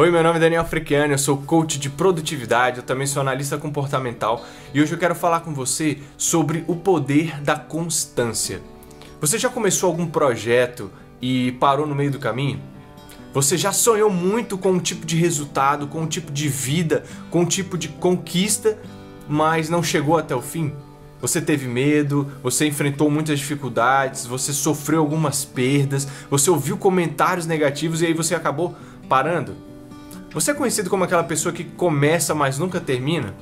Oi, meu nome é Daniel Frequiani, eu sou coach de produtividade, eu também sou analista comportamental e hoje eu quero falar com você sobre o poder da constância. Você já começou algum projeto e parou no meio do caminho? Você já sonhou muito com um tipo de resultado, com um tipo de vida, com um tipo de conquista, mas não chegou até o fim? Você teve medo, você enfrentou muitas dificuldades, você sofreu algumas perdas, você ouviu comentários negativos e aí você acabou parando. Você é conhecido como aquela pessoa que começa, mas nunca termina?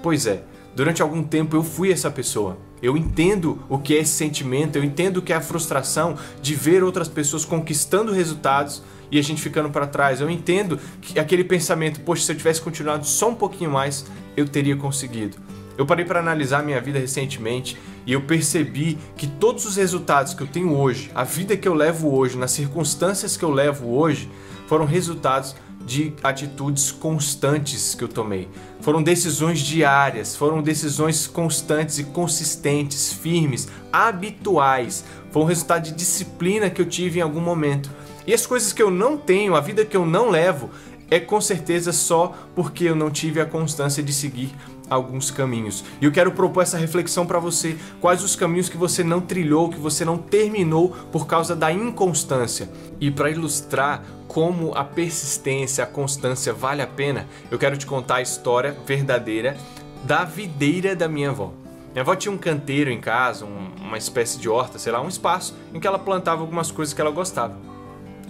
Pois é, durante algum tempo eu fui essa pessoa. Eu entendo o que é esse sentimento, eu entendo o que é a frustração de ver outras pessoas conquistando resultados e a gente ficando para trás. Eu entendo que aquele pensamento, poxa, se eu tivesse continuado só um pouquinho mais, eu teria conseguido. Eu parei para analisar minha vida recentemente e eu percebi que todos os resultados que eu tenho hoje, a vida que eu levo hoje, nas circunstâncias que eu levo hoje, foram resultados de atitudes constantes que eu tomei. Foram decisões diárias, foram decisões constantes e consistentes, firmes, habituais. Foi um resultado de disciplina que eu tive em algum momento. E as coisas que eu não tenho, a vida que eu não levo, é com certeza só porque eu não tive a constância de seguir alguns caminhos. E eu quero propor essa reflexão para você. Quais os caminhos que você não trilhou, que você não terminou por causa da inconstância? E para ilustrar como a persistência, a constância vale a pena, eu quero te contar a história verdadeira da videira da minha avó. Minha avó tinha um canteiro em casa, um, uma espécie de horta, sei lá, um espaço em que ela plantava algumas coisas que ela gostava.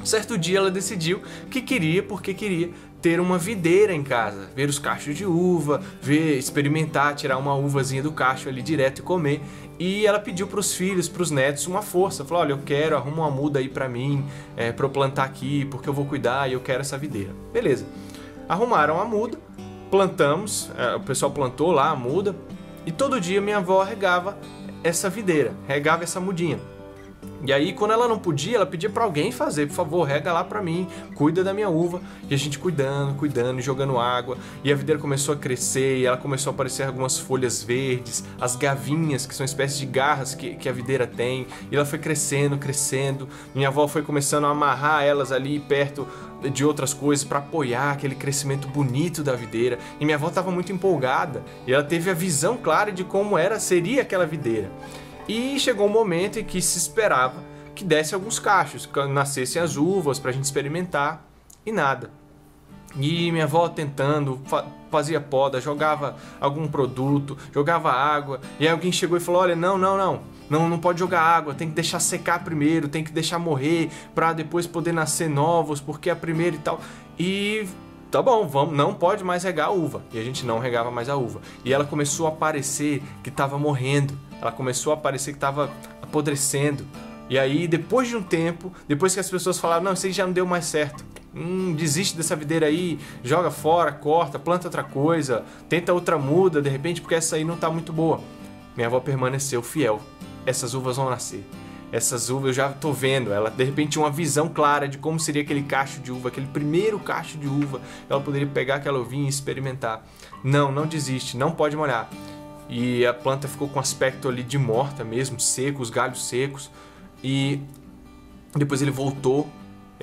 Certo dia ela decidiu que queria, porque queria ter uma videira em casa, ver os cachos de uva, ver, experimentar, tirar uma uvazinha do cacho ali direto e comer. E ela pediu para os filhos, para os netos, uma força. Falou: Olha, eu quero, arruma uma muda aí para mim, é, para eu plantar aqui, porque eu vou cuidar e eu quero essa videira. Beleza. Arrumaram a muda, plantamos, é, o pessoal plantou lá a muda, e todo dia minha avó regava essa videira, regava essa mudinha. E aí, quando ela não podia, ela pedia para alguém fazer, por favor, rega lá para mim, cuida da minha uva. E a gente cuidando, cuidando, jogando água. E a videira começou a crescer, e ela começou a aparecer algumas folhas verdes, as gavinhas, que são espécies de garras que, que a videira tem. E ela foi crescendo, crescendo. Minha avó foi começando a amarrar elas ali perto de outras coisas para apoiar aquele crescimento bonito da videira. E minha avó estava muito empolgada, e ela teve a visão clara de como era seria aquela videira. E chegou um momento em que se esperava que desse alguns cachos, que nascessem as uvas para a gente experimentar e nada. E minha avó tentando, fazia poda, jogava algum produto, jogava água, e aí alguém chegou e falou: Olha, não, não, não, não, não pode jogar água, tem que deixar secar primeiro, tem que deixar morrer para depois poder nascer novos, porque é a primeira e tal. E tá bom, vamos, não pode mais regar a uva. E a gente não regava mais a uva. E ela começou a parecer que estava morrendo ela começou a parecer que estava apodrecendo. E aí, depois de um tempo, depois que as pessoas falaram, não, isso aí já não deu mais certo. Hum, desiste dessa videira aí, joga fora, corta, planta outra coisa, tenta outra muda, de repente, porque essa aí não está muito boa. Minha avó permaneceu fiel. Essas uvas vão nascer. Essas uvas eu já estou vendo. Ela de repente uma visão clara de como seria aquele cacho de uva, aquele primeiro cacho de uva. Ela poderia pegar aquela uvinha e experimentar. Não, não desiste, não pode molhar e a planta ficou com aspecto ali de morta mesmo, seco, os galhos secos. E depois ele voltou,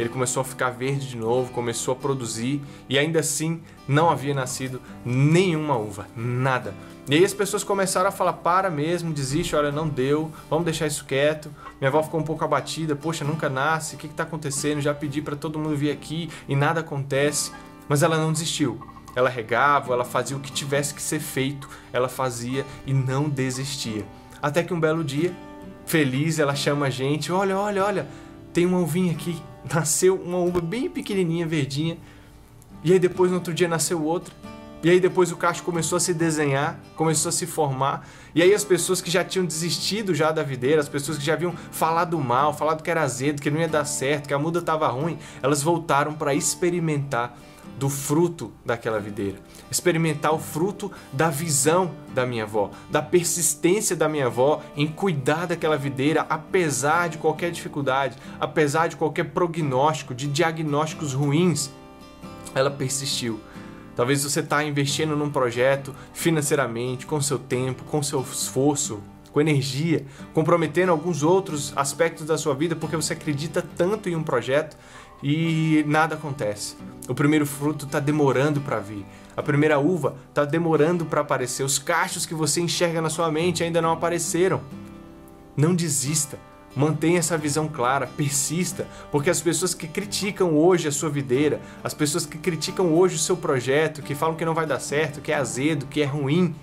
ele começou a ficar verde de novo, começou a produzir e ainda assim não havia nascido nenhuma uva, nada. E aí as pessoas começaram a falar: para mesmo, desiste, olha, não deu, vamos deixar isso quieto. Minha avó ficou um pouco abatida: poxa, nunca nasce, o que está acontecendo? Já pedi para todo mundo vir aqui e nada acontece. Mas ela não desistiu. Ela regava, ela fazia o que tivesse que ser feito, ela fazia e não desistia. Até que um belo dia, feliz, ela chama a gente: olha, olha, olha, tem uma uvinha aqui. Nasceu uma uva bem pequenininha, verdinha. E aí depois no outro dia nasceu outra. E aí depois o cacho começou a se desenhar, começou a se formar. E aí as pessoas que já tinham desistido já da videira, as pessoas que já haviam falado mal, falado que era azedo, que não ia dar certo, que a muda estava ruim, elas voltaram para experimentar do fruto daquela videira, experimentar o fruto da visão da minha avó, da persistência da minha avó em cuidar daquela videira apesar de qualquer dificuldade, apesar de qualquer prognóstico, de diagnósticos ruins, ela persistiu. Talvez você está investindo num projeto financeiramente, com seu tempo, com seu esforço, com energia, comprometendo alguns outros aspectos da sua vida porque você acredita tanto em um projeto e nada acontece. O primeiro fruto está demorando para vir. A primeira uva está demorando para aparecer. Os cachos que você enxerga na sua mente ainda não apareceram. Não desista. Mantenha essa visão clara, persista, porque as pessoas que criticam hoje a sua videira, as pessoas que criticam hoje o seu projeto, que falam que não vai dar certo, que é azedo, que é ruim,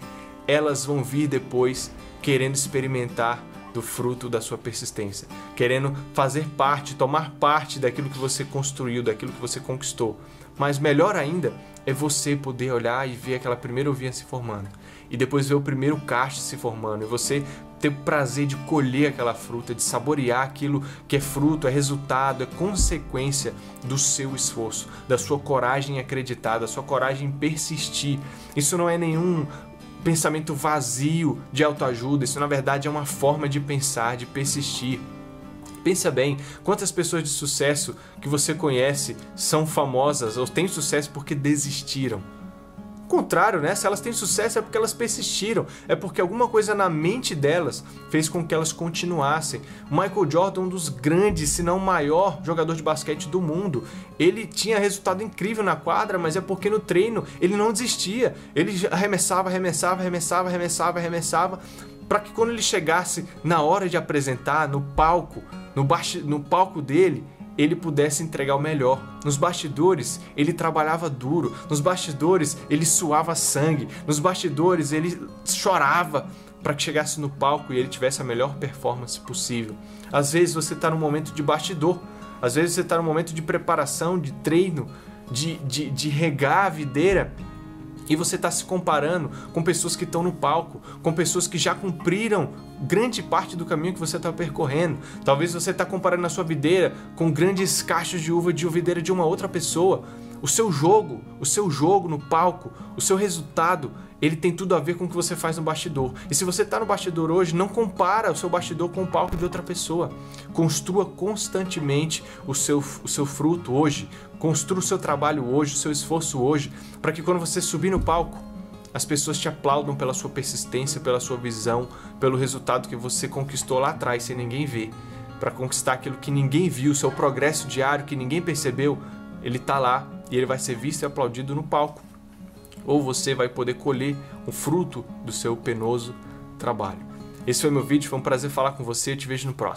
elas vão vir depois querendo experimentar do fruto da sua persistência, querendo fazer parte, tomar parte daquilo que você construiu, daquilo que você conquistou. Mas melhor ainda é você poder olhar e ver aquela primeira ovinha se formando e depois ver o primeiro cacho se formando e você ter o prazer de colher aquela fruta, de saborear aquilo que é fruto, é resultado, é consequência do seu esforço, da sua coragem em acreditar, da sua coragem em persistir. Isso não é nenhum pensamento vazio de autoajuda, isso na verdade é uma forma de pensar, de persistir. Pensa bem, quantas pessoas de sucesso que você conhece são famosas ou têm sucesso porque desistiram? Contrário, né? Se elas têm sucesso é porque elas persistiram, é porque alguma coisa na mente delas fez com que elas continuassem. Michael Jordan, um dos grandes, se não o maior jogador de basquete do mundo, ele tinha resultado incrível na quadra, mas é porque no treino ele não desistia. Ele arremessava, arremessava, arremessava, arremessava, arremessava, para que quando ele chegasse na hora de apresentar no palco, no, no palco dele, ele pudesse entregar o melhor. Nos bastidores, ele trabalhava duro. Nos bastidores, ele suava sangue. Nos bastidores, ele chorava para que chegasse no palco e ele tivesse a melhor performance possível. Às vezes você está no momento de bastidor, às vezes você está no momento de preparação, de treino, de, de, de regar a videira e você está se comparando com pessoas que estão no palco, com pessoas que já cumpriram grande parte do caminho que você está percorrendo. Talvez você está comparando a sua videira com grandes cachos de uva de videira de uma outra pessoa. O seu jogo, o seu jogo no palco, o seu resultado, ele tem tudo a ver com o que você faz no bastidor. E se você está no bastidor hoje, não compara o seu bastidor com o palco de outra pessoa. Construa constantemente o seu, o seu fruto hoje. Construa o seu trabalho hoje, o seu esforço hoje, para que quando você subir no palco, as pessoas te aplaudam pela sua persistência, pela sua visão, pelo resultado que você conquistou lá atrás sem ninguém ver. Para conquistar aquilo que ninguém viu, seu progresso diário que ninguém percebeu, ele está lá e ele vai ser visto e aplaudido no palco. Ou você vai poder colher o fruto do seu penoso trabalho. Esse foi meu vídeo, foi um prazer falar com você, eu te vejo no próximo.